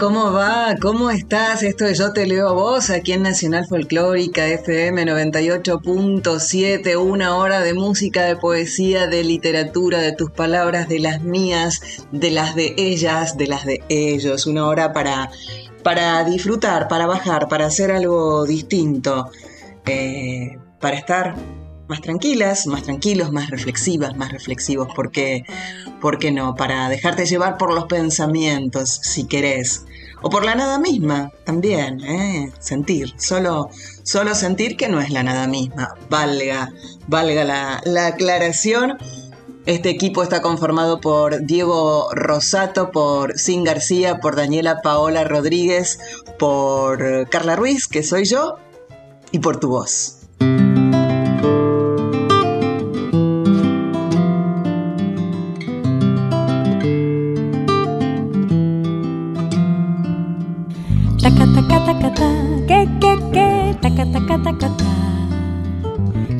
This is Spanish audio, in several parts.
¿Cómo va? ¿Cómo estás? Esto es Yo Te Leo a Vos, aquí en Nacional Folclórica FM 98.7, una hora de música, de poesía, de literatura, de tus palabras, de las mías, de las de ellas, de las de ellos, una hora para, para disfrutar, para bajar, para hacer algo distinto, eh, para estar más tranquilas, más tranquilos, más reflexivas, más reflexivos, porque, ¿por qué no? Para dejarte llevar por los pensamientos, si querés. O por la nada misma, también, ¿eh? Sentir, solo, solo sentir que no es la nada misma. Valga, valga la, la aclaración. Este equipo está conformado por Diego Rosato, por Sin García, por Daniela Paola Rodríguez, por Carla Ruiz, que soy yo, y por tu voz.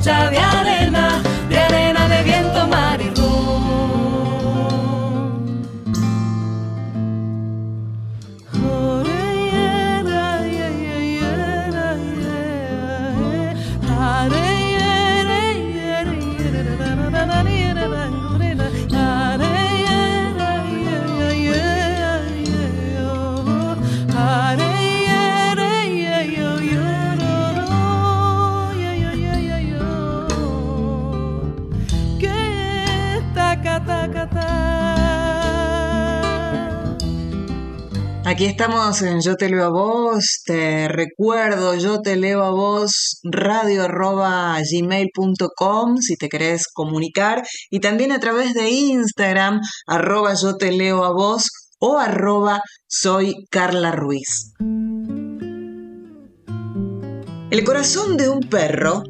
Hecha de Aquí estamos en Yo te leo a vos, te recuerdo, yo te leo a vos, radio arroba gmail.com si te querés comunicar y también a través de Instagram arroba yo te leo a vos o arroba soy Carla Ruiz. El corazón de un perro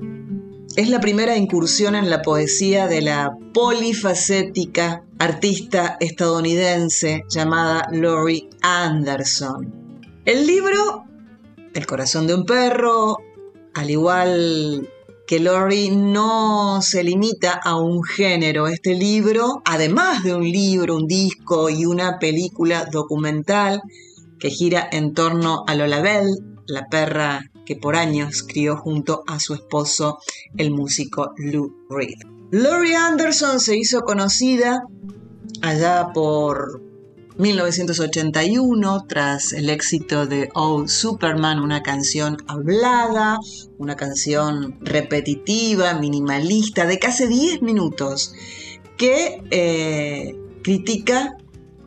es la primera incursión en la poesía de la polifacética artista estadounidense llamada Laurie Anderson. El libro, El corazón de un perro, al igual que Laurie, no se limita a un género. Este libro, además de un libro, un disco y una película documental que gira en torno a Lola Bell, la perra que por años crió junto a su esposo, el músico Lou Reed. Laurie Anderson se hizo conocida allá por 1981 tras el éxito de Oh Superman, una canción hablada, una canción repetitiva, minimalista, de casi 10 minutos, que eh, critica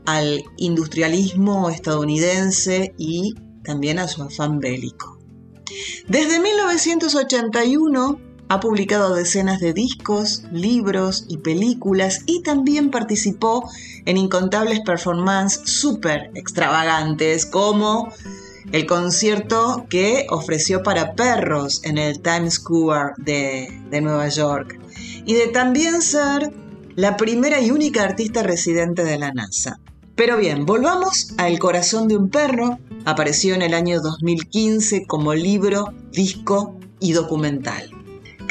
al industrialismo estadounidense y también a su afán bélico. Desde 1981 ha publicado decenas de discos, libros y películas y también participó en incontables performances súper extravagantes como el concierto que ofreció para perros en el Times Square de, de Nueva York y de también ser la primera y única artista residente de la NASA. Pero bien, volvamos a El corazón de un perro. Apareció en el año 2015 como libro, disco y documental.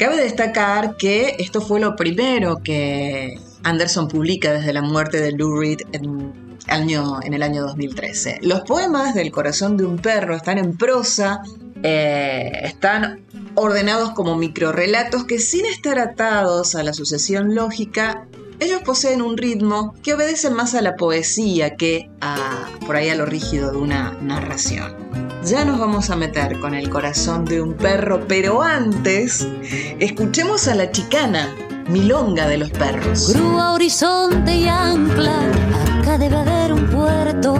Cabe destacar que esto fue lo primero que Anderson publica desde la muerte de Lou Reed en, el año 2013. Los poemas del corazón de un perro están en prosa, eh, están ordenados como microrelatos que sin estar atados a la sucesión lógica, ellos poseen un ritmo que obedece más a la poesía que a, por ahí a lo rígido de una narración. Ya nos vamos a meter con el corazón de un perro, pero antes, escuchemos a la chicana, milonga de los perros. Grúa, horizonte y ancla, acá debe haber un puerto,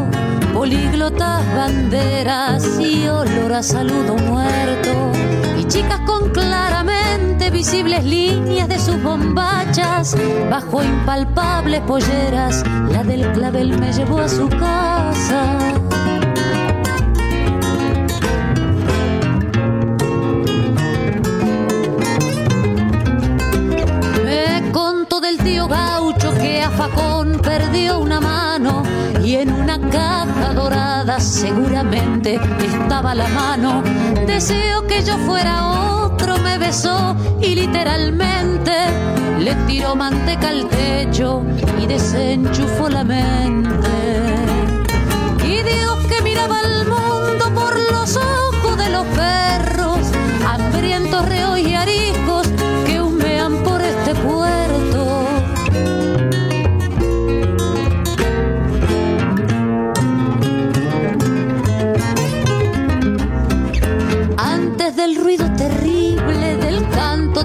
políglotas, banderas y olor a saludo muerto. Y chicas con claramente visibles líneas de sus bombachas, bajo impalpables polleras, la del clavel me llevó a su casa. Del tío gaucho que a Facón perdió una mano y en una caja dorada seguramente estaba la mano. Deseo que yo fuera otro, me besó y literalmente le tiró manteca al techo y desenchufó la mente. Y Dios que miraba al mundo por los ojos de los perros, hambrientos reos y ariscos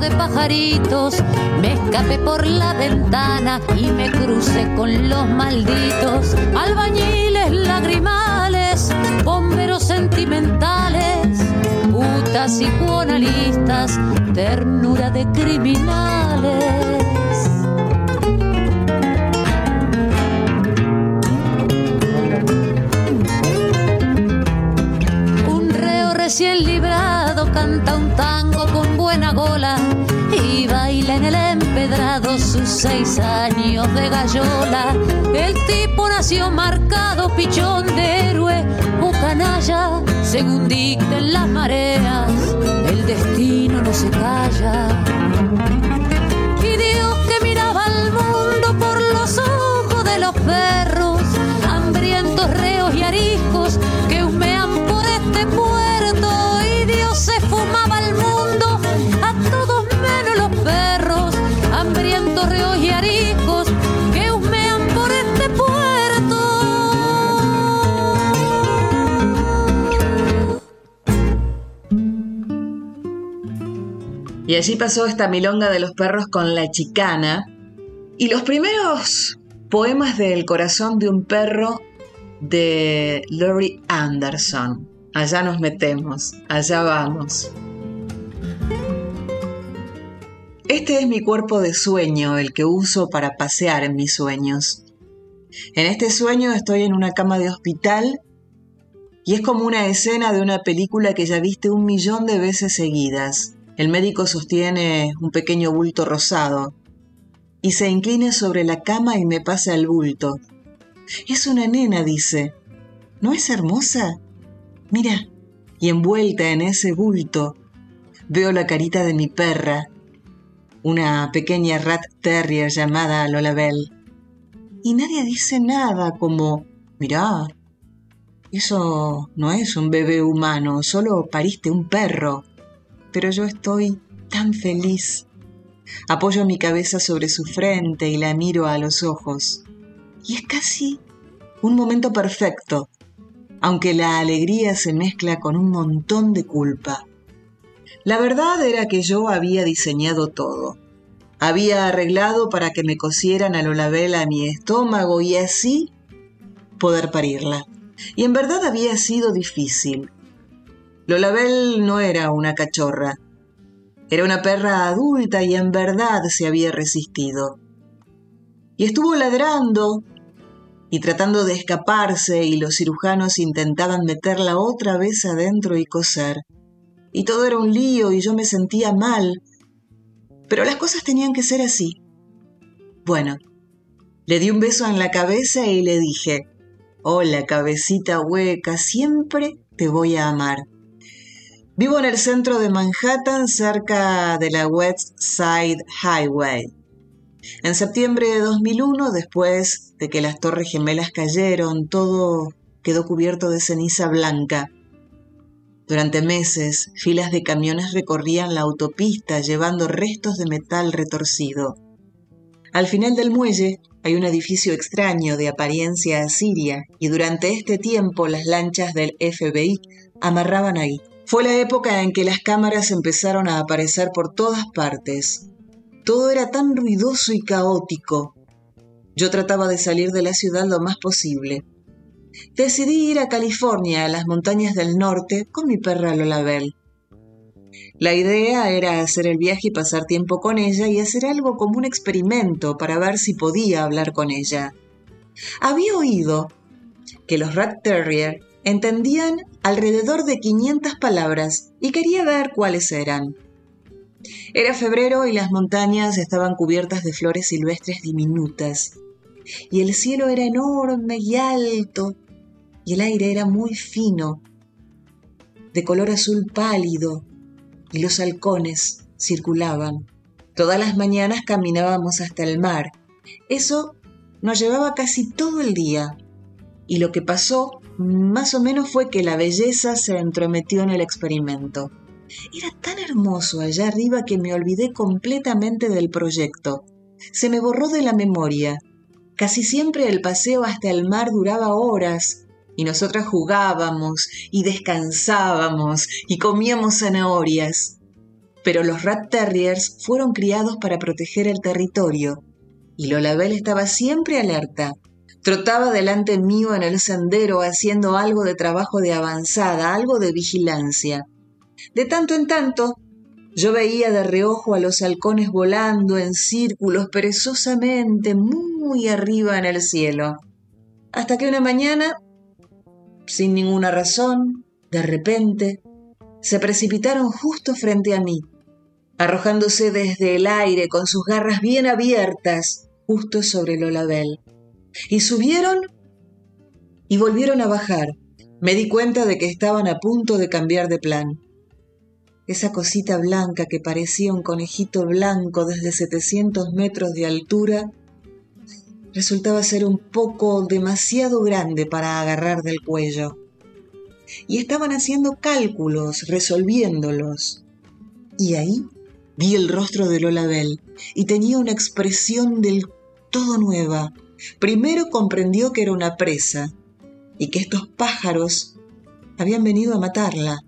de pajaritos, me escapé por la ventana y me crucé con los malditos, albañiles lagrimales, bomberos sentimentales, putas y buonalistas, ternura de criminales. Un reo recién librado canta un tango con buena gola sus seis años de gallola. El tipo nació marcado, pichón de héroe o canalla, según dicten las mareas, el destino no se calla. Y allí pasó esta milonga de los perros con la chicana y los primeros poemas del corazón de un perro de Laurie Anderson allá nos metemos, allá vamos. Este es mi cuerpo de sueño, el que uso para pasear en mis sueños. En este sueño estoy en una cama de hospital y es como una escena de una película que ya viste un millón de veces seguidas. El médico sostiene un pequeño bulto rosado y se inclina sobre la cama y me pasa el bulto. Es una nena, dice. ¿No es hermosa? Mira, y envuelta en ese bulto veo la carita de mi perra, una pequeña rat terrier llamada Lola Bell. Y nadie dice nada como, mirá, eso no es un bebé humano, solo pariste un perro. Pero yo estoy tan feliz. Apoyo mi cabeza sobre su frente y la miro a los ojos. Y es casi un momento perfecto aunque la alegría se mezcla con un montón de culpa. La verdad era que yo había diseñado todo. Había arreglado para que me cosieran a Lolabel a mi estómago y así poder parirla. Y en verdad había sido difícil. Lolabel no era una cachorra. Era una perra adulta y en verdad se había resistido. Y estuvo ladrando y tratando de escaparse y los cirujanos intentaban meterla otra vez adentro y coser. Y todo era un lío y yo me sentía mal. Pero las cosas tenían que ser así. Bueno, le di un beso en la cabeza y le dije, hola cabecita hueca, siempre te voy a amar. Vivo en el centro de Manhattan, cerca de la West Side Highway. En septiembre de 2001, después de que las Torres Gemelas cayeron, todo quedó cubierto de ceniza blanca. Durante meses, filas de camiones recorrían la autopista llevando restos de metal retorcido. Al final del muelle hay un edificio extraño de apariencia asiria y durante este tiempo las lanchas del FBI amarraban ahí. Fue la época en que las cámaras empezaron a aparecer por todas partes. Todo era tan ruidoso y caótico. Yo trataba de salir de la ciudad lo más posible. Decidí ir a California, a las montañas del norte, con mi perra Lola Bell. La idea era hacer el viaje y pasar tiempo con ella y hacer algo como un experimento para ver si podía hablar con ella. Había oído que los Rat Terrier entendían alrededor de 500 palabras y quería ver cuáles eran. Era febrero y las montañas estaban cubiertas de flores silvestres diminutas, y el cielo era enorme y alto, y el aire era muy fino, de color azul pálido, y los halcones circulaban. Todas las mañanas caminábamos hasta el mar. Eso nos llevaba casi todo el día. Y lo que pasó más o menos fue que la belleza se entrometió en el experimento. Era tan hermoso allá arriba que me olvidé completamente del proyecto. Se me borró de la memoria. Casi siempre el paseo hasta el mar duraba horas, y nosotras jugábamos y descansábamos y comíamos zanahorias. Pero los Rat Terriers fueron criados para proteger el territorio, y Lolabel estaba siempre alerta, Trotaba delante mío en el sendero haciendo algo de trabajo de avanzada, algo de vigilancia. De tanto en tanto, yo veía de reojo a los halcones volando en círculos perezosamente muy arriba en el cielo. Hasta que una mañana, sin ninguna razón, de repente, se precipitaron justo frente a mí, arrojándose desde el aire con sus garras bien abiertas justo sobre el olabel. Y subieron y volvieron a bajar. Me di cuenta de que estaban a punto de cambiar de plan. Esa cosita blanca que parecía un conejito blanco desde 700 metros de altura resultaba ser un poco demasiado grande para agarrar del cuello. Y estaban haciendo cálculos, resolviéndolos. Y ahí vi el rostro de Lola Bell y tenía una expresión del todo nueva, Primero comprendió que era una presa y que estos pájaros habían venido a matarla.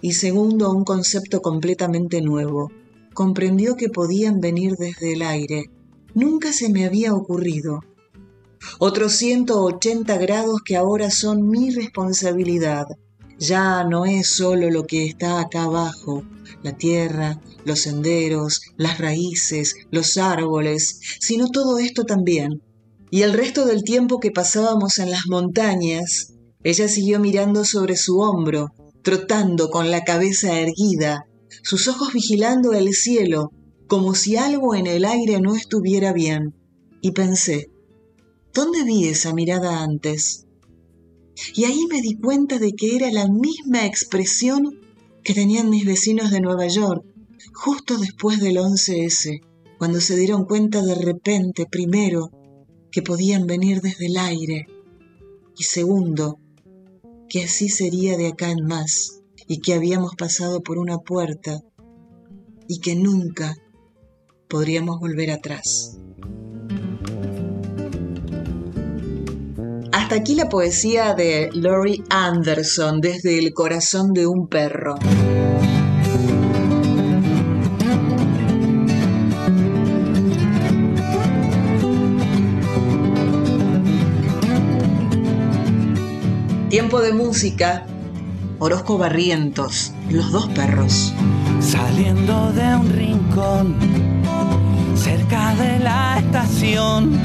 Y segundo, un concepto completamente nuevo. Comprendió que podían venir desde el aire. Nunca se me había ocurrido. Otros 180 grados que ahora son mi responsabilidad. Ya no es solo lo que está acá abajo, la tierra, los senderos, las raíces, los árboles, sino todo esto también, y el resto del tiempo que pasábamos en las montañas, ella siguió mirando sobre su hombro, trotando con la cabeza erguida, sus ojos vigilando el cielo, como si algo en el aire no estuviera bien. Y pensé, ¿dónde vi esa mirada antes? Y ahí me di cuenta de que era la misma expresión que tenían mis vecinos de Nueva York, justo después del 11S, cuando se dieron cuenta de repente, primero, que podían venir desde el aire, y segundo, que así sería de acá en más, y que habíamos pasado por una puerta, y que nunca podríamos volver atrás. Hasta aquí la poesía de Laurie Anderson desde el corazón de un perro. Tiempo de música, Orozco Barrientos, Los dos perros. Saliendo de un rincón, cerca de la estación,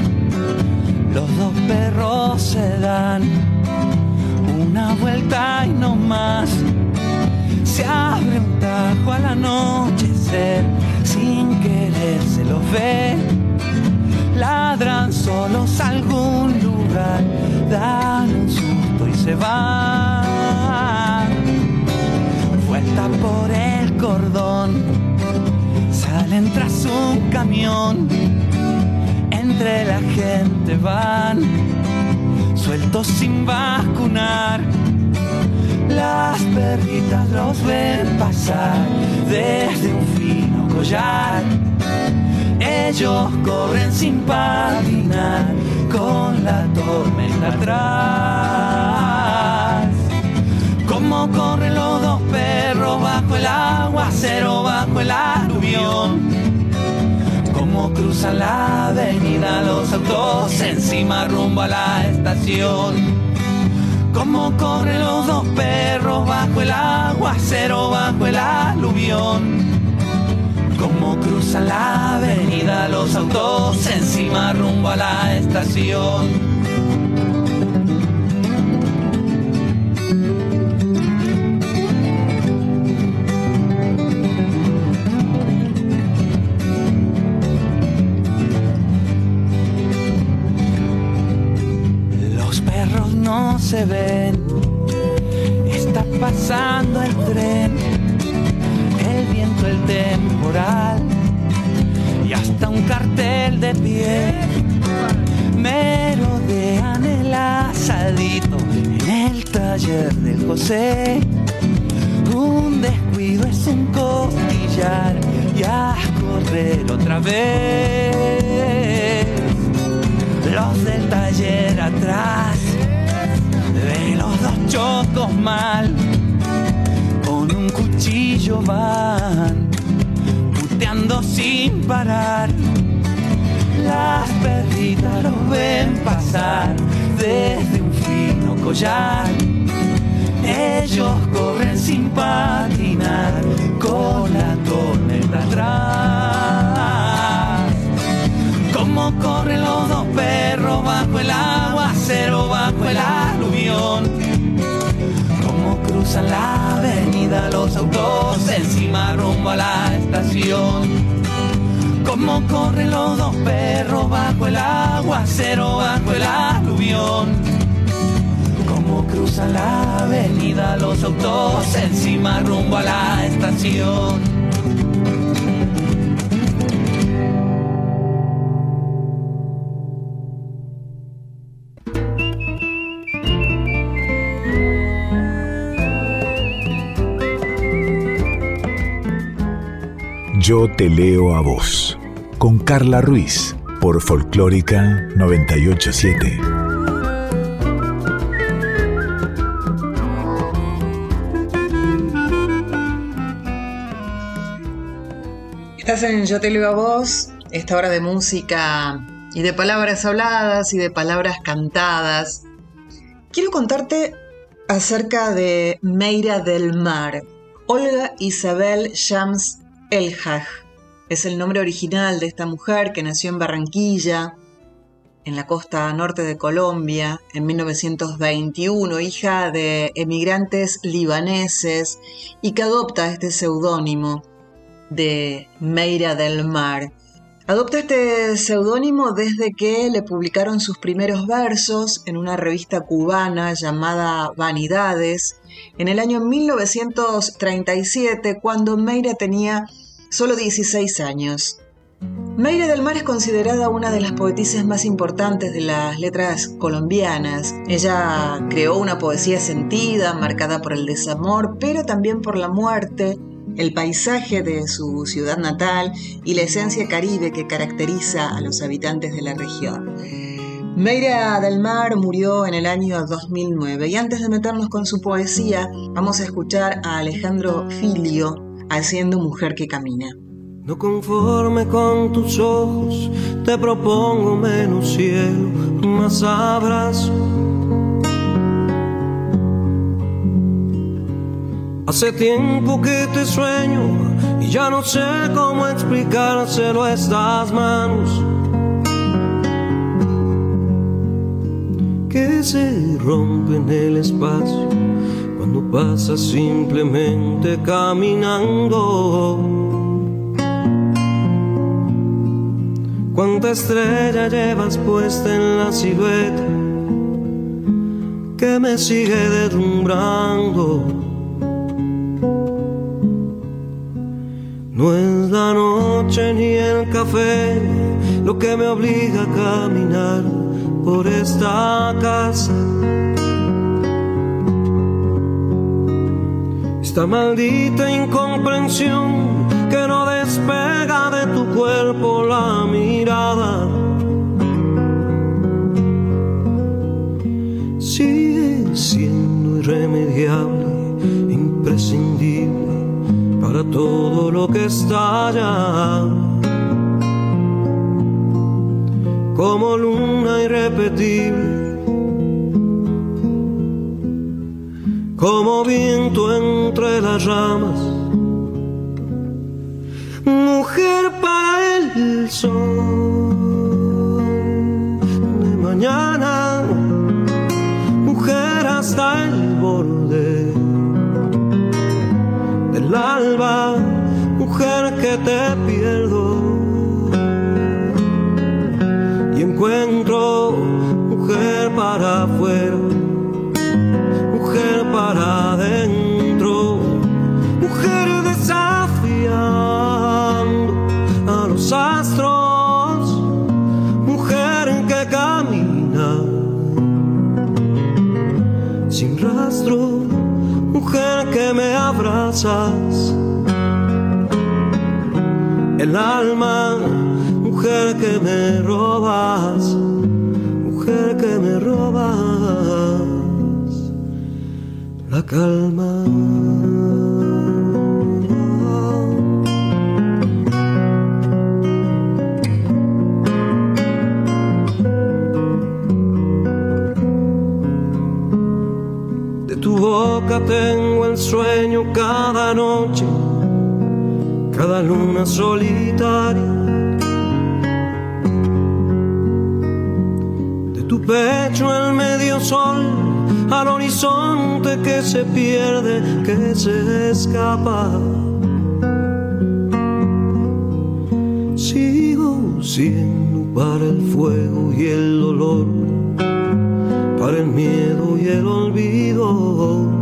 los dos perros se dan una vuelta y no más. Se abre un tajo al anochecer, sin querer se los ve. Ladran solos a algún lugar, dan un se va. Fue salta por el cordón, salen tras un camión, entre la gente van, sueltos sin vacunar. Las perritas los ven pasar desde un fino collar. Ellos corren sin patinar con la tormenta atrás. Como corren los dos perros bajo el aguacero, bajo el aluvión. Como cruzan la avenida los autos encima rumbo a la estación. Como corren los dos perros bajo el aguacero, bajo el aluvión como cruzan la avenida los autos encima rumbo a la estación. No se ven, está pasando el tren el temporal y hasta un cartel de pie me rodean el asadito en el taller del José. Un descuido es un costillar y a correr otra vez. Los del taller atrás chocos mal un cuchillo van puteando sin parar. Las perritas los ven pasar desde un fino collar. Ellos corren sin patinar con la tormenta atrás. Como corren los dos perros bajo el aguacero, bajo el aluvión cruzan la avenida los autos encima rumbo a la estación. Como corren los dos perros bajo el aguacero, bajo el aluvión. Como cruzan la avenida los autos encima rumbo a la estación. Yo te leo a vos, con Carla Ruiz, por Folclórica 987. Estás en Yo te leo a vos, esta hora de música y de palabras habladas y de palabras cantadas. Quiero contarte acerca de Meira del Mar, Olga Isabel Shams el Haj es el nombre original de esta mujer que nació en Barranquilla, en la costa norte de Colombia, en 1921, hija de emigrantes libaneses y que adopta este seudónimo de Meira del Mar. Adopta este seudónimo desde que le publicaron sus primeros versos en una revista cubana llamada Vanidades en el año 1937, cuando Meira tenía solo 16 años. Meire del Mar es considerada una de las poetisas más importantes de las letras colombianas. Ella creó una poesía sentida, marcada por el desamor, pero también por la muerte, el paisaje de su ciudad natal y la esencia caribe que caracteriza a los habitantes de la región. Meira del Mar murió en el año 2009 y antes de meternos con su poesía, vamos a escuchar a Alejandro Filio haciendo mujer que camina. No conforme con tus ojos, te propongo menos cielo, más abrazo. Hace tiempo que te sueño y ya no sé cómo explicárselo a estas manos. Que se rompen el espacio cuando pasas simplemente caminando. Cuánta estrella llevas puesta en la silueta que me sigue deslumbrando. No es la noche ni el café lo que me obliga a caminar por esta casa Esta maldita incomprensión que no despega de tu cuerpo la mirada. Sigue siendo irremediable, imprescindible para todo lo que estalla. Como luna irrepetible como viento entre las ramas. Mujer para el sol de mañana, mujer hasta el borde del alba, el alma, mujer que me robas, mujer que me robas la calma. Cada noche, cada luna solitaria. De tu pecho el medio sol al horizonte que se pierde, que se escapa. Sigo siendo para el fuego y el dolor, para el miedo y el olvido.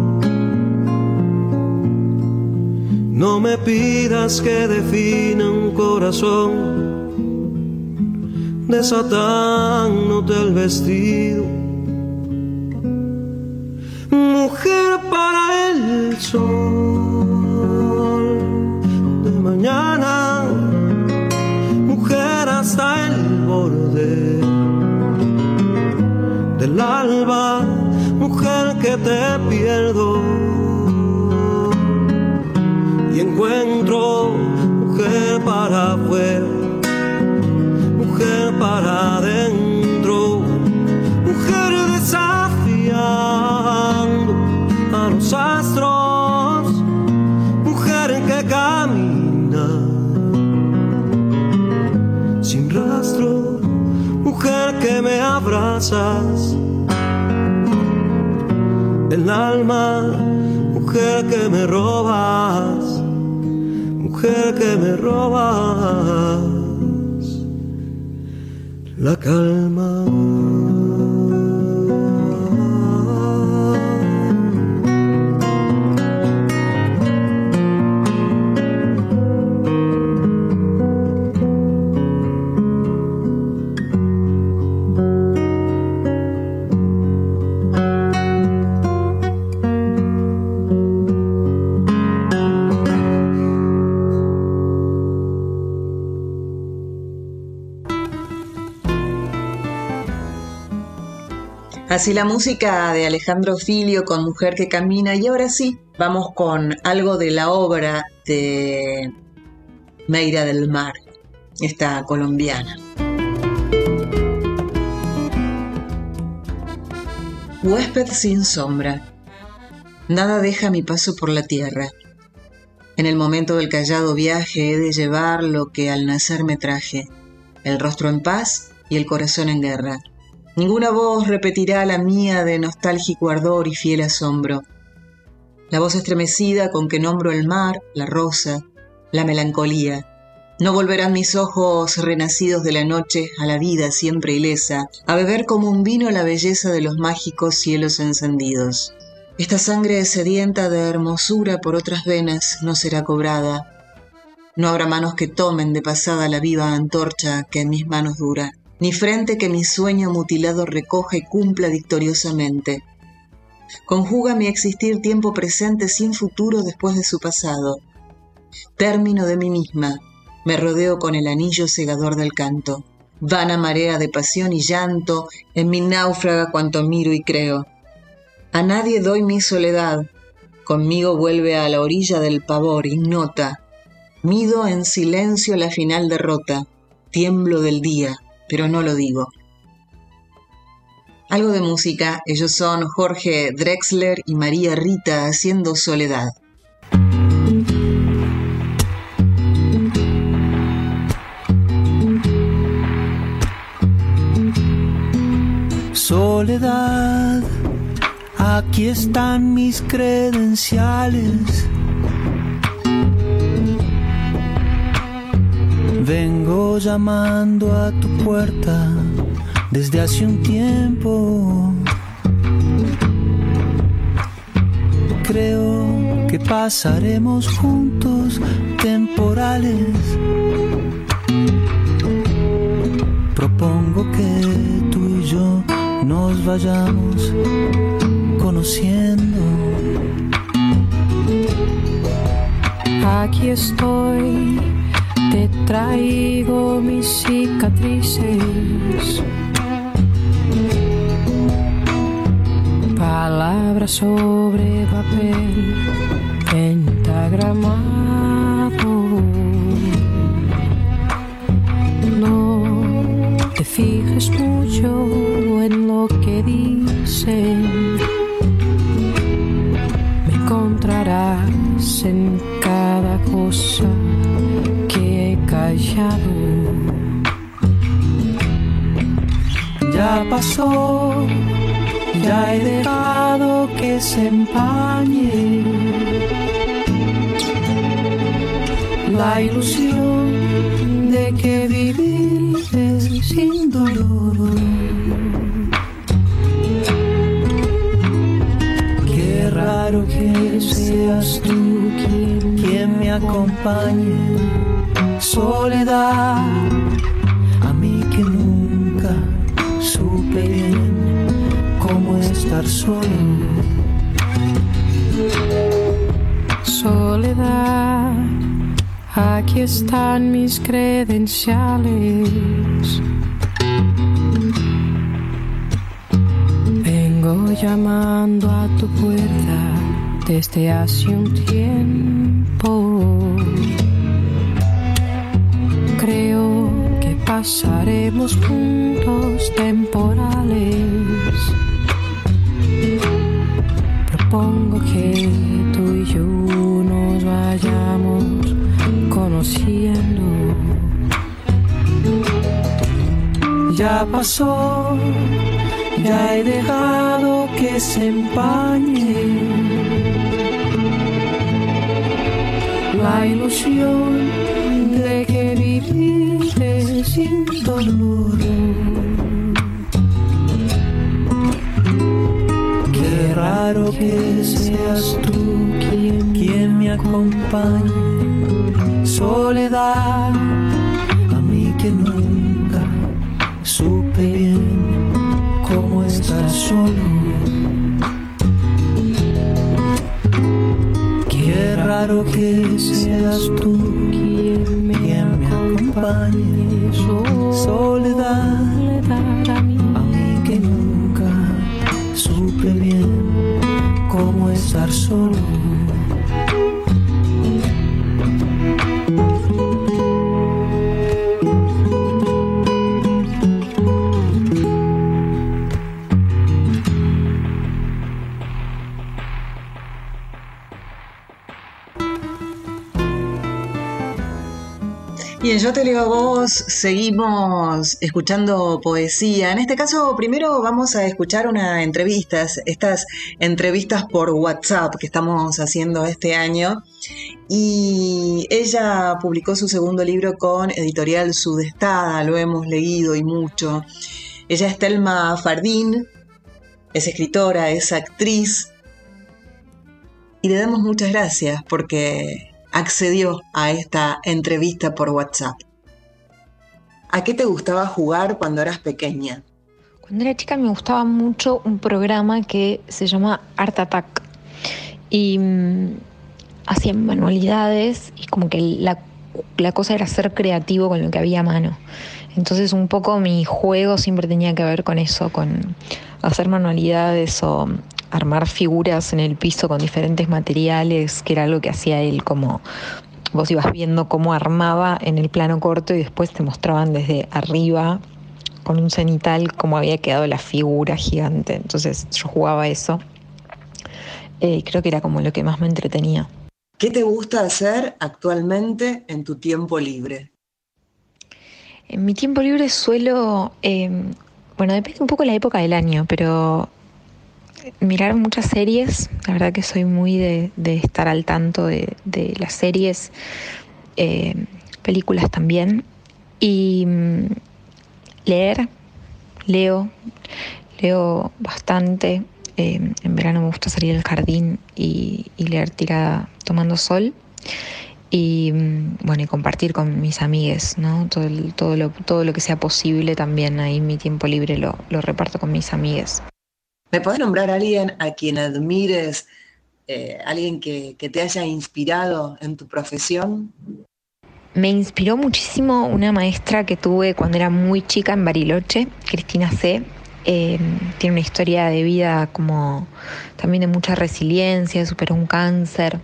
No me pidas que defina un corazón, desatándote el vestido. Mujer para el sol de mañana, mujer hasta el borde del alba, mujer que te pierdo y encuentro mujer para afuera, mujer para adentro, mujer desafiando a los astros, mujer que camina sin rastro, mujer que me abrazas, el alma, mujer que me robas, mujer que me robas la calma. Así la música de Alejandro Filio con Mujer que Camina y ahora sí, vamos con algo de la obra de Meira del Mar, esta colombiana. Huésped sin sombra. Nada deja mi paso por la tierra. En el momento del callado viaje he de llevar lo que al nacer me traje, el rostro en paz y el corazón en guerra. Ninguna voz repetirá la mía de nostálgico ardor y fiel asombro. La voz estremecida con que nombro el mar, la rosa, la melancolía. No volverán mis ojos renacidos de la noche a la vida siempre ilesa, a beber como un vino la belleza de los mágicos cielos encendidos. Esta sangre sedienta de hermosura por otras venas no será cobrada. No habrá manos que tomen de pasada la viva antorcha que en mis manos dura, ni frente que mi sueño mutilado recoja y cumpla victoriosamente. Conjuga mi existir tiempo presente sin futuro después de su pasado. Término de mí misma, me rodeo con el anillo segador del canto. Vana marea de pasión y llanto, en mi náufraga cuanto miro y creo. A nadie doy mi soledad, conmigo vuelve a la orilla del pavor, ignota, Mido en silencio la final derrota, tiemblo del día, pero no lo digo. Algo de música, ellos son Jorge Drexler y María Rita haciendo Soledad. Soledad, aquí están mis credenciales Vengo llamando a tu puerta desde hace un tiempo. Creo que pasaremos juntos temporales. Propongo que tú y yo nos vayamos conociendo. Aquí estoy te traigo mis cicatrices. Palabras sobre papel pentagramado. No te fijes mucho en lo que dicen. Me encontrarás en cada cosa pasó, ya he dejado que se empañe. La ilusión de que vivir es sin dolor. Qué raro que seas tú quien, quien me acompañe. Soledad, bien cómo estar solo. Soledad, aquí están mis credenciales. Vengo llamando a tu puerta desde hace un tiempo pasaremos puntos temporales. Propongo que tú y yo nos vayamos conociendo. Ya pasó, ya he dejado que se empañe la ilusión sin dolor. Qué raro que seas tú quien, quien me acompañe. Soledad, a mí que nunca supe bien cómo estar solo. Qué raro que seas tú quien me acompañe soledad, a mí que nunca supe bien cómo estar solo. Yo te leo a vos, seguimos escuchando poesía. En este caso, primero vamos a escuchar una entrevista, estas entrevistas por WhatsApp que estamos haciendo este año. Y ella publicó su segundo libro con editorial Sudestada, lo hemos leído y mucho. Ella es Telma Fardín, es escritora, es actriz. Y le damos muchas gracias porque accedió a esta entrevista por WhatsApp. ¿A qué te gustaba jugar cuando eras pequeña? Cuando era chica me gustaba mucho un programa que se llama Art Attack y mm, hacían manualidades y como que la, la cosa era ser creativo con lo que había a mano. Entonces un poco mi juego siempre tenía que ver con eso, con hacer manualidades o armar figuras en el piso con diferentes materiales, que era algo que hacía él como vos ibas viendo cómo armaba en el plano corto y después te mostraban desde arriba con un cenital cómo había quedado la figura gigante. Entonces yo jugaba eso. Eh, creo que era como lo que más me entretenía. ¿Qué te gusta hacer actualmente en tu tiempo libre? En mi tiempo libre suelo, em, bueno, depende un poco de la época del año, pero mirar muchas series, la verdad que soy muy de, estar al tanto de, las series, em, películas también, y mm, leer, leo, leo bastante, em, en verano me gusta salir al jardín y, y leer tirada tomando sol y mm, bueno, y compartir con mis amigues, ¿no? Todo, todo, lo, todo lo que sea posible también ahí mi tiempo libre lo, lo reparto con mis amigues. ¿Me puedes nombrar a alguien a quien admires, eh, alguien que, que te haya inspirado en tu profesión? Me inspiró muchísimo una maestra que tuve cuando era muy chica en Bariloche, Cristina C. Eh, tiene una historia de vida como también de mucha resiliencia, superó un cáncer.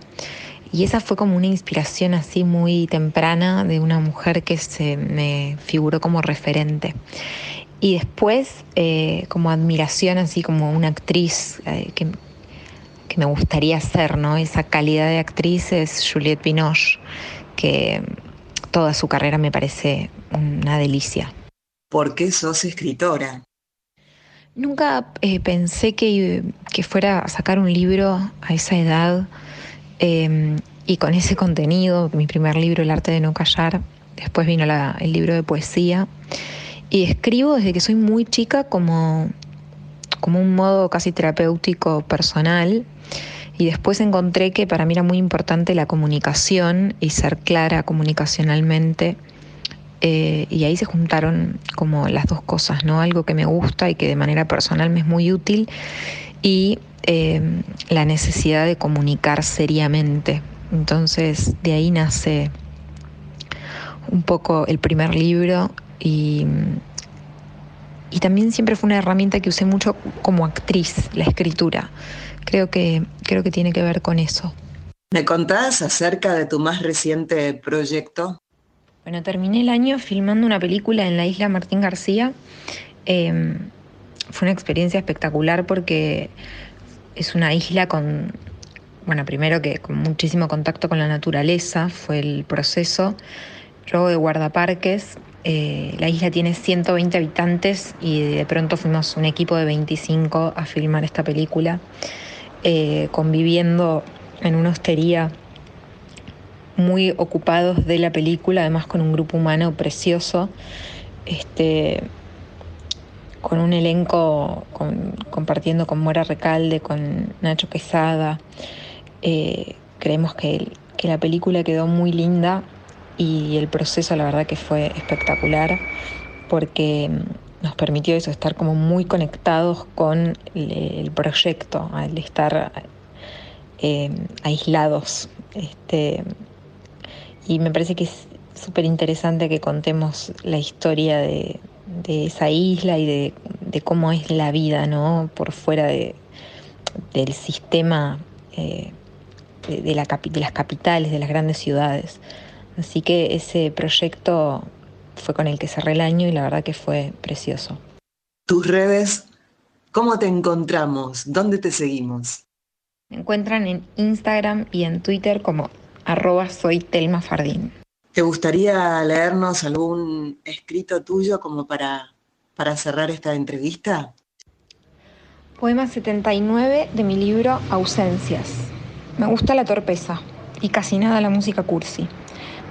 Y esa fue como una inspiración así muy temprana de una mujer que se me figuró como referente. Y después, eh, como admiración, así como una actriz eh, que, me gustaría ser, ¿no? Esa calidad de actriz es Juliette Binoche, que toda su carrera me parece una delicia. ¿Por qué sos escritora? Nunca eh, pensé que, que, fuera a sacar un libro a esa edad. Em, y con ese contenido, mi primer libro, El arte de no callar, después vino el libro de poesía, y escribo desde que soy muy chica como, como un modo casi terapéutico personal, y después encontré que para mí era muy importante la comunicación y ser clara comunicacionalmente. Eh, y ahí se juntaron como las dos cosas, ¿no? Algo que me gusta y que de manera personal me es muy útil y eh, la necesidad de comunicar seriamente. Entonces de ahí nace un poco el primer libro y, y también siempre fue una herramienta que usé mucho como actriz, la escritura. Creo que, creo que tiene que ver con eso. ¿Me contás acerca de tu más reciente proyecto? Bueno, terminé el año filmando una película en la isla Martín García. Em, fue una experiencia espectacular porque es una isla con, bueno, primero que con muchísimo contacto con la naturaleza fue el proceso, luego de guardaparques. Eh, la isla tiene 120 habitantes y de pronto fuimos un equipo de 25 a filmar esta película, eh, conviviendo en una hostería muy ocupados de la película, además con un grupo humano precioso. Este, con un elenco compartiendo con Mora Recalde, con Nacho Quesada. Eh, creemos que, la película quedó muy linda y el proceso la verdad que fue espectacular porque mm, nos permitió eso, estar como muy conectados con el, proyecto, al estar eh, aislados. Este, y me parece que es súper interesante que contemos la historia de, esa isla y de, cómo es la vida, ¿no? Por fuera de, del sistema eh, de las capitales, de las grandes ciudades. Así que ese proyecto fue con el que cerré el año y la verdad que fue precioso. Tus redes, ¿cómo te encontramos? ¿Dónde te seguimos? Me encuentran en Instagram y en Twitter como arroba soy Telma Fardín. ¿Te gustaría leernos algún escrito tuyo como para, para cerrar esta entrevista? Poema 79 de mi libro Ausencias. Me gusta la torpeza y casi nada la música cursi.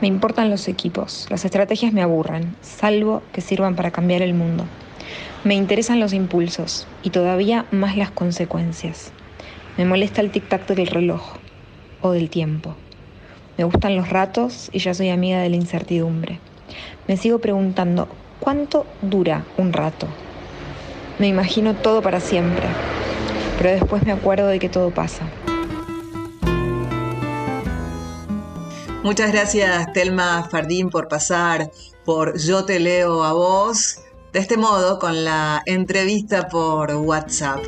Me importan los equipos, las estrategias me aburren, salvo que sirvan para cambiar el mundo. Me interesan los impulsos y todavía más las consecuencias. Me molesta el tic-tac del reloj o del tiempo. Me gustan los ratos y ya soy amiga de la incertidumbre. Me sigo preguntando, ¿cuánto dura un rato? Me imagino todo para siempre, pero después me acuerdo de que todo pasa. Muchas gracias, Telma Fardín, por pasar por Yo Te Leo a Vos, de este modo, con la entrevista por WhatsApp.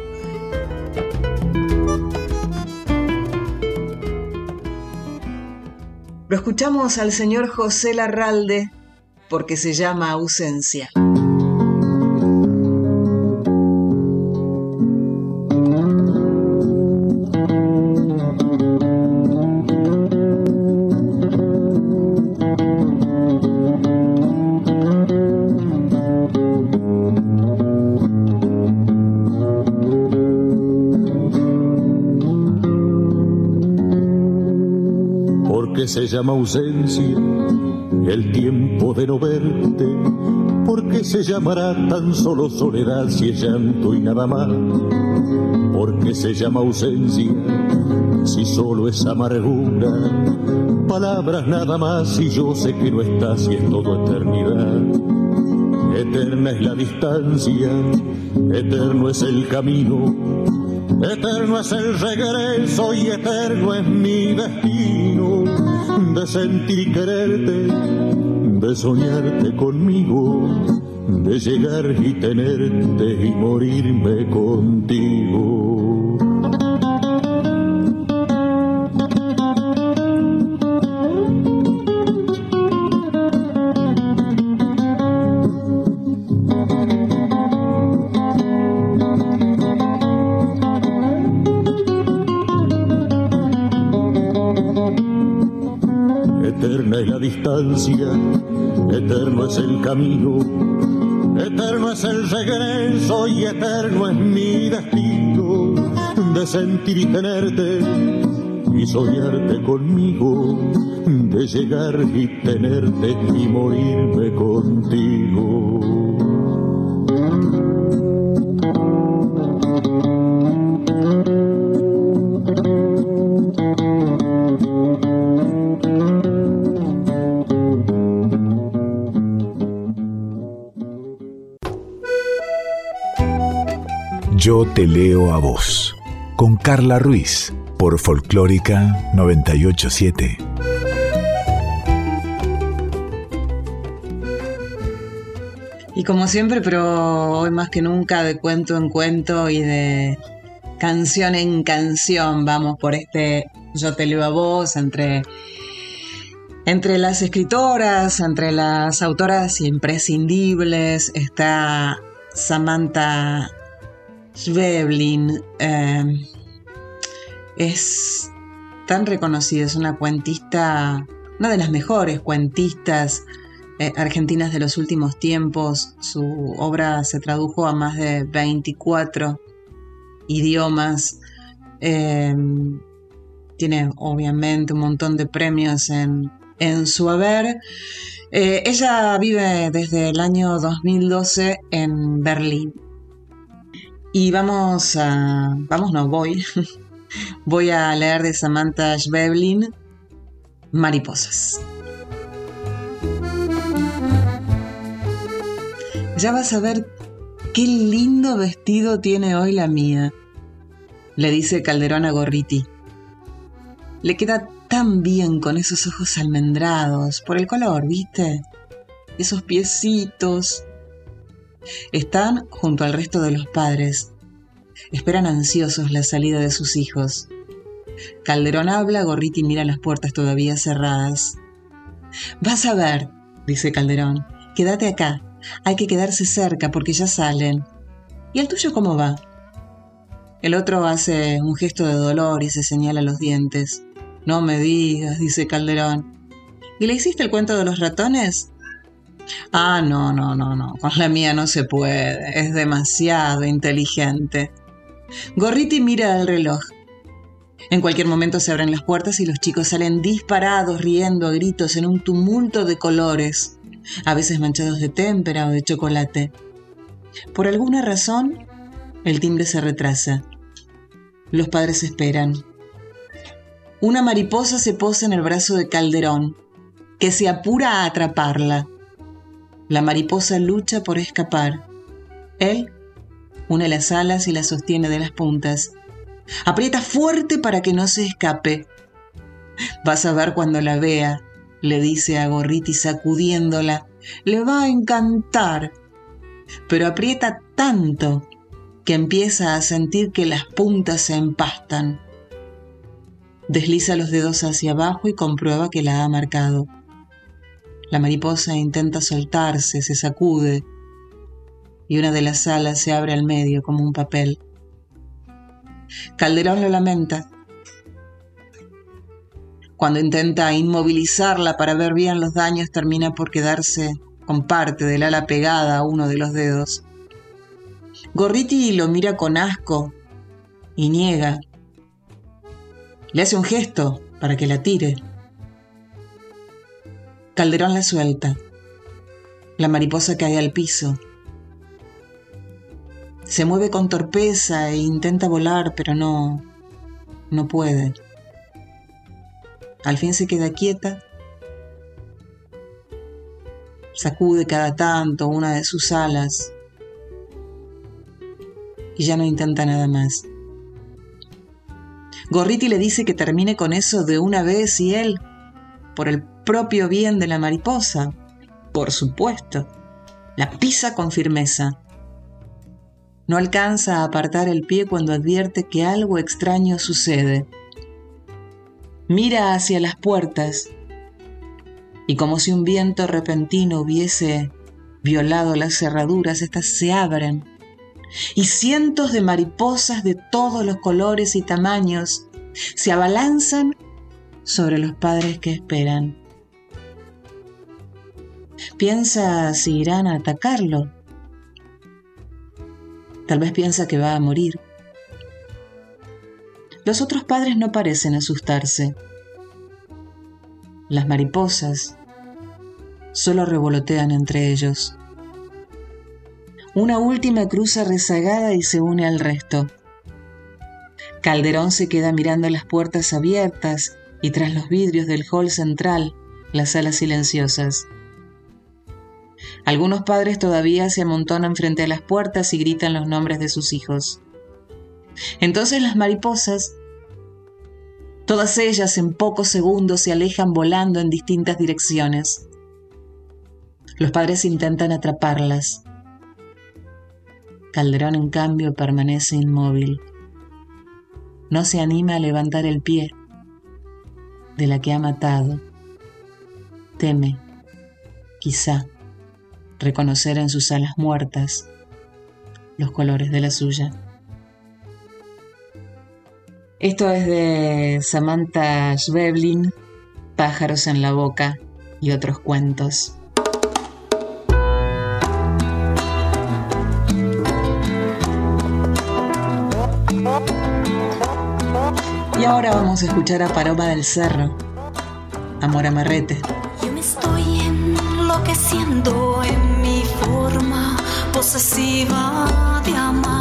Lo escuchamos al señor José Larralde porque se llama ausencia. Se llama ausencia el tiempo de no verte, porque se llamará tan solo soledad si es llanto y nada más, porque se llama ausencia si solo es amargura, palabras nada más y yo sé que no estás y es todo eternidad. Eterna es la distancia, eterno es el camino, eterno es el regreso y eterno es mi destino de sentir y quererte, de soñarte conmigo, de llegar y tenerte y morirme contigo. Eterno es el camino, eterno es el regreso y eterno es mi destino de sentir y tenerte y soñarte conmigo, de llegar y tenerte y morirme contigo. A vos, con Carla Ruiz, por Folclórica 987. Y como siempre, pero hoy más que nunca, de cuento en cuento y de canción en canción, vamos por este Yo te leo a vos, entre, entre las escritoras, entre las autoras imprescindibles, está Samantha Schweblin em, es tan reconocida, es una cuentista, una de las mejores cuentistas eh, argentinas de los últimos tiempos. Su obra se tradujo a más de 24 idiomas. Em, tiene obviamente un montón de premios en, su haber. Eh, ella vive desde el año 2012 en Berlín y vamos a. Vamos, no, voy. voy a leer de Samantha Schweblin Mariposas. Ya vas a ver qué lindo vestido tiene hoy la mía, le dice Calderón a Gorriti. Le queda tan bien con esos ojos almendrados, por el color, ¿viste? Esos piecitos, están junto al resto de los padres. Esperan ansiosos la salida de sus hijos. Calderón habla, Gorriti mira las puertas todavía cerradas. Vas a ver, dice Calderón. Quédate acá. Hay que quedarse cerca porque ya salen. ¿Y el tuyo cómo va? El otro hace un gesto de dolor y se señala los dientes. No me digas, dice Calderón. ¿Y le hiciste el cuento de los ratones? Ah, no, no, no, no, con la mía no se puede, es demasiado inteligente. Gorriti mira el reloj. En cualquier momento se abren las puertas y los chicos salen disparados, riendo a gritos en un tumulto de colores, a veces manchados de témpera o de chocolate. Por alguna razón, el timbre se retrasa. Los padres esperan. Una mariposa se posa en el brazo de Calderón, que se apura a atraparla. La mariposa lucha por escapar. Él une las alas y las sostiene de las puntas. Aprieta fuerte para que no se escape. Vas a ver cuando la vea, le dice a Gorriti sacudiéndola. Le va a encantar. Pero aprieta tanto que empieza a sentir que las puntas se empastan. Desliza los dedos hacia abajo y comprueba que la ha marcado. La mariposa intenta soltarse, se sacude, y una de las alas se abre al medio como un papel. Calderón lo lamenta. Cuando intenta inmovilizarla para ver bien los daños, termina por quedarse con parte del ala pegada a uno de los dedos. Gorriti lo mira con asco y niega. Le hace un gesto para que la tire. Calderón la suelta. La mariposa cae al piso. Se mueve con torpeza e intenta volar, pero no, no puede. Al fin se queda quieta, sacude cada tanto una de sus alas y ya no intenta nada más. Gorriti le dice que termine con eso de una vez y él, por el propio bien de la mariposa, por supuesto, la pisa con firmeza. No alcanza a apartar el pie cuando advierte que algo extraño sucede. Mira hacia las puertas y como si un viento repentino hubiese violado las cerraduras, éstas se abren y cientos de mariposas de todos los colores y tamaños se abalanzan sobre los padres que esperan. Piensa si irán a atacarlo. Tal vez piensa que va a morir. Los otros padres no parecen asustarse. Las mariposas solo revolotean entre ellos. Una última cruza rezagada y se une al resto. Calderón se queda mirando las puertas abiertas y tras los vidrios del hall central, las salas silenciosas. Algunos padres todavía se amontonan frente a las puertas y gritan los nombres de sus hijos. Entonces las mariposas, todas ellas en pocos segundos se alejan volando en distintas direcciones. Los padres intentan atraparlas. Calderón, en cambio, permanece inmóvil. No se anima a levantar el pie de la que ha matado. Teme, quizá, reconocer en sus alas muertas los colores de la suya. Esto es de Samantha Schweblin, Pájaros en la boca y otros cuentos. Y ahora vamos a escuchar a Paloma del Cerro, Amor Amarrete. Yo me estoy enloqueciendo possessiva di amare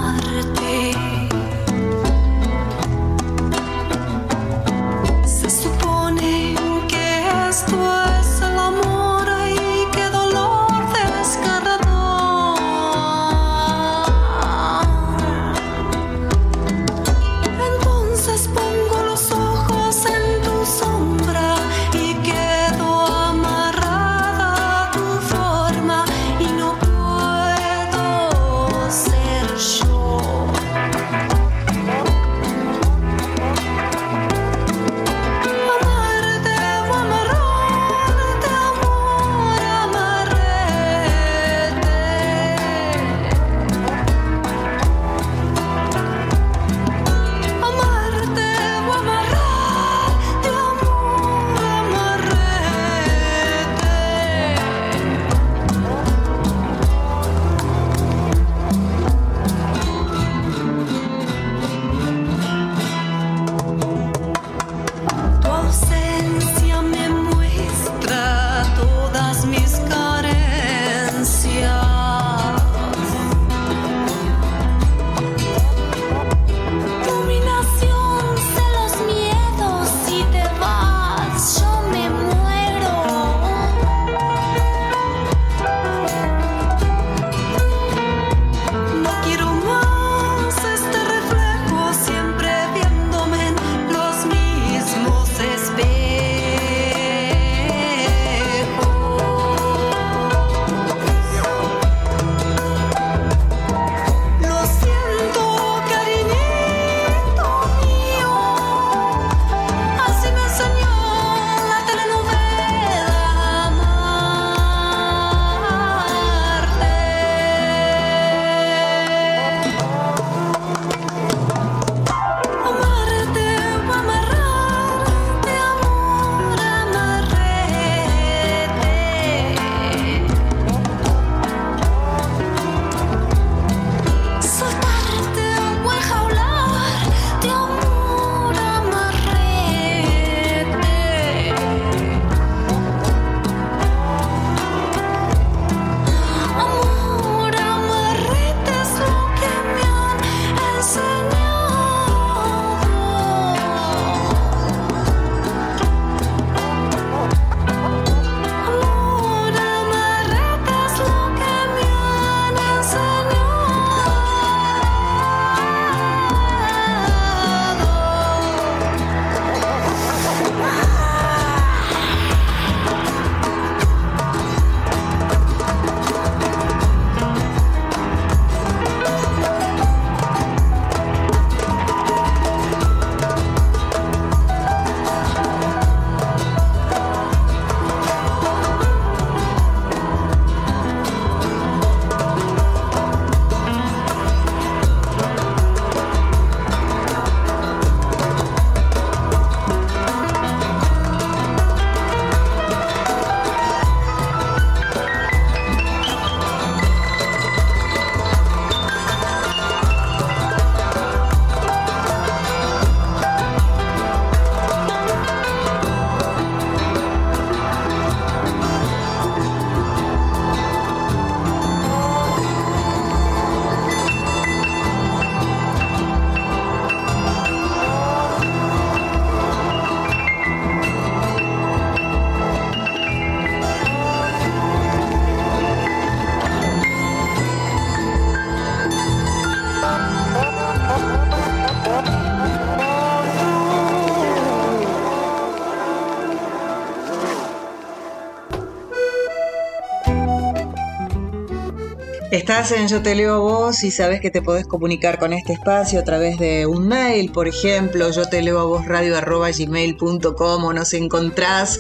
Estás en Yo Te Leo a Vos y sabes que te podés comunicar con este espacio a través de un mail, por ejemplo, yo te leo a vos radio arroba o nos encontrás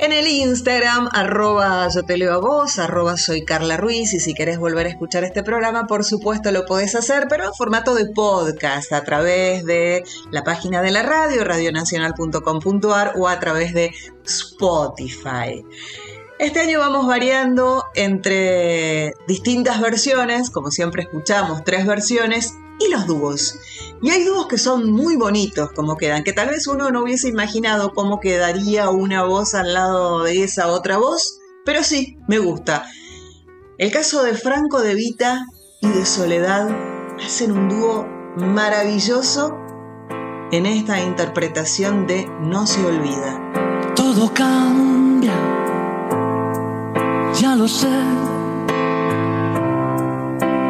en el Instagram, arroba yo te leo a vos, arroba soy Carla Ruiz, y si querés volver a escuchar este programa, por supuesto lo podés hacer, pero en formato de podcast, a través de la página de la radio, radionacional.com.ar o a través de Spotify. Este año vamos variando entre distintas versiones, como siempre escuchamos, tres versiones, y los dúos. Y hay dúos que son muy bonitos como quedan, que tal vez uno no hubiese imaginado cómo quedaría una voz al lado de esa otra voz, pero sí, me gusta. El caso de Franco de Vita y de Soledad hacen un dúo maravilloso en esta interpretación de No se olvida. Todo cambia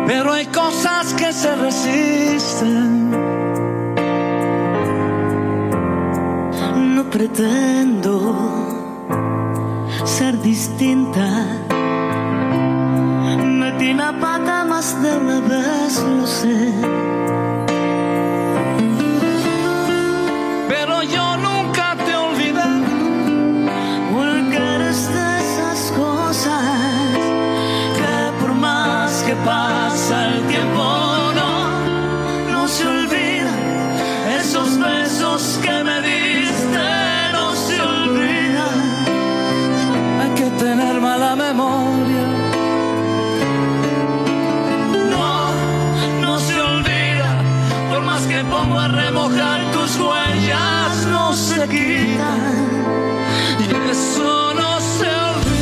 Pero hay cosas que se resisten. No pretendo ser distinta. Metí la pata más de una vez, lo sé. Tus huellas, no se quita. Y eso no se olvida.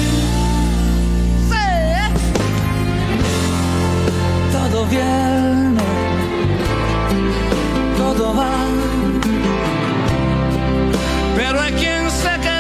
Todo viene, todo va. Pero hay quien se queda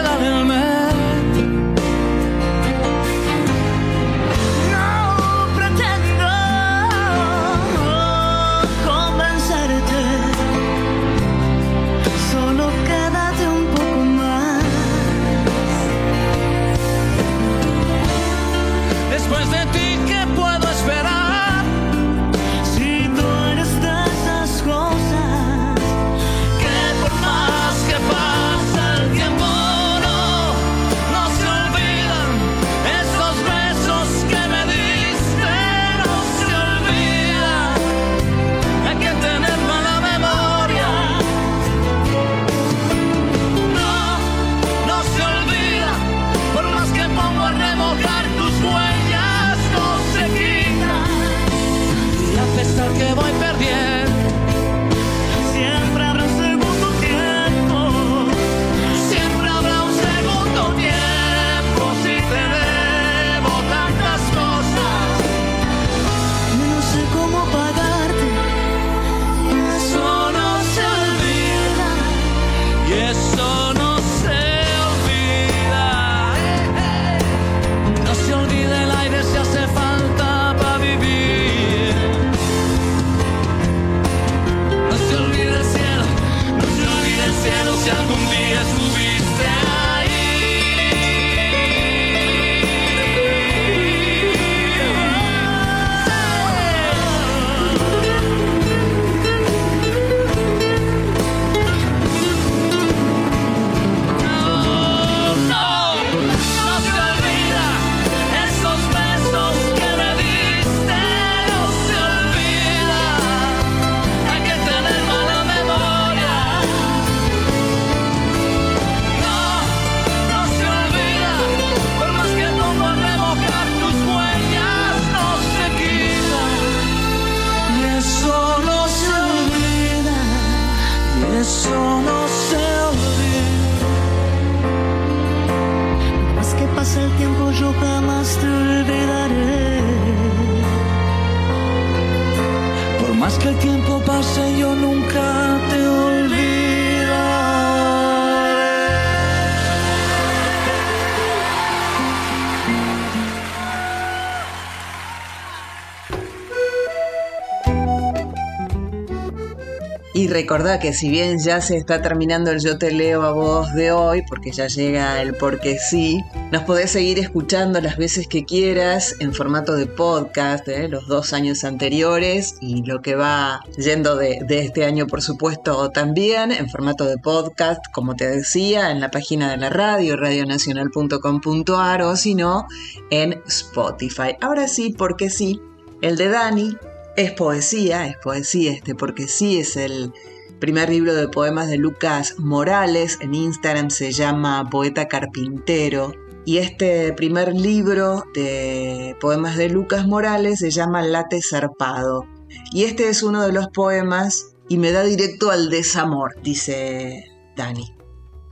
recordá que si bien ya se está terminando el Yo te leo a vos de hoy, porque ya llega el porque sí, nos podés seguir escuchando las veces que quieras en formato de podcast, ¿eh? los dos años anteriores y lo que va yendo de, de este año, por supuesto, también en formato de podcast, como te decía, en la página de la radio, radionacional.com.ar o si no, en Spotify. Ahora sí, porque sí, el de Dani es poesía, es poesía este, porque sí es el primer libro de poemas de Lucas Morales. En Instagram se llama Poeta Carpintero. Y este primer libro de poemas de Lucas Morales se llama Late Zarpado. Y este es uno de los poemas y me da directo al desamor, dice Dani.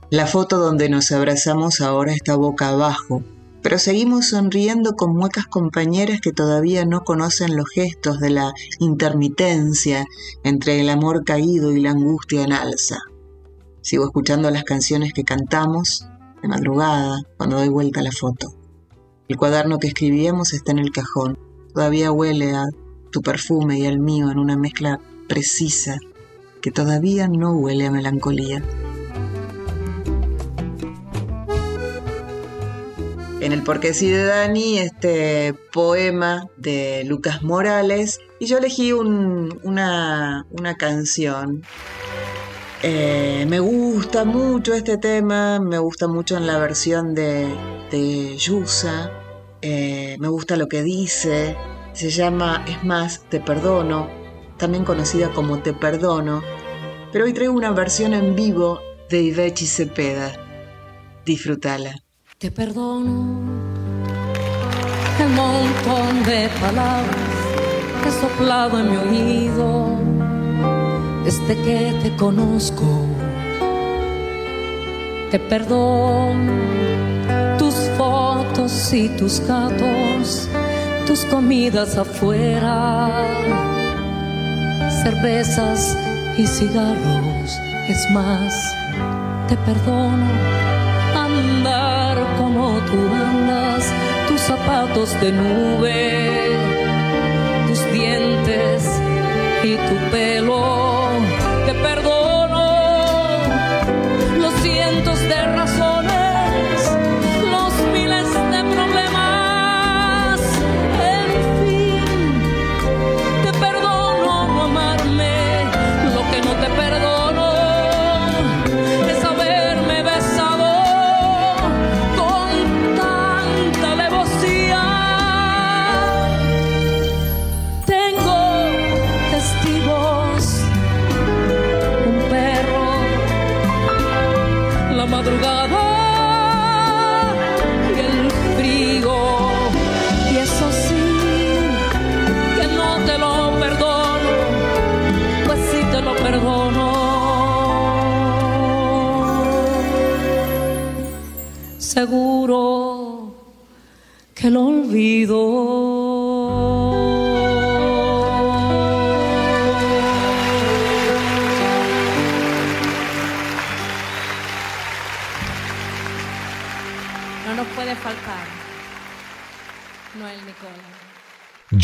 La foto donde nos abrazamos ahora está boca abajo, pero seguimos sonriendo con muecas compañeras que todavía no conocen los gestos de la intermitencia entre el amor caído y la angustia en alza. Sigo escuchando las canciones que cantamos de madrugada cuando doy vuelta a la foto. El cuaderno que escribíamos está en el cajón. Todavía huele a tu perfume y el mío en una mezcla precisa que todavía no huele a melancolía. En el Porque sí de Dani, este poema de Lucas Morales, y yo elegí una, canción. Eh, me gusta mucho este tema, me gusta mucho en la versión de, de Yusa, eh, me gusta lo que dice, se llama Es más, Te Perdono, también conocida como Te Perdono, pero hoy traigo una versión en vivo de Ivechi Cepeda. Disfrútala. Te perdono el montón de palabras que he soplado en mi oído desde que te conozco. Te perdono tus fotos y tus gatos, tus comidas afuera, cervezas y cigarros. Es más, te perdono tú andas, tus zapatos de nube, tus dientes y tu pelo.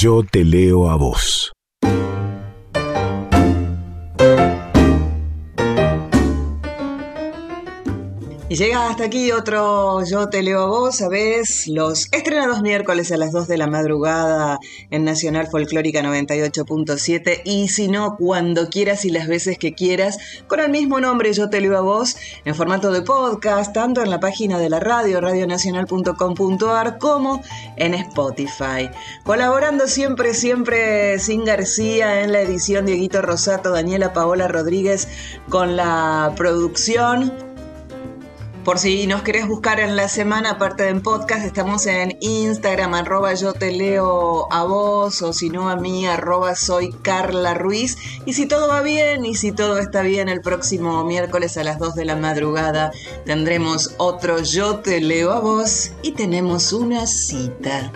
Yo te leo a vos. Y llega hasta aquí otro Yo te leo a vos, sabés, los estrenados miércoles a las 2 de la madrugada en Nacional Folclórica 98.7 y si no, cuando quieras y las veces que quieras, con el mismo nombre Yo te leo a vos, en formato de podcast, tanto en la página de la radio, radionacional.com.ar, como en Spotify. Colaborando siempre, siempre sin García en la edición Dieguito Rosato, Daniela Paola Rodríguez con la producción. Por si nos querés buscar en la semana, aparte de en podcast, estamos en Instagram, arroba yo te leo a vos, o si no a mí, arroba soy Carla Ruiz. Y si todo va bien y si todo está bien, el próximo miércoles a las 2 de la madrugada tendremos otro Yo te leo a vos y tenemos una cita.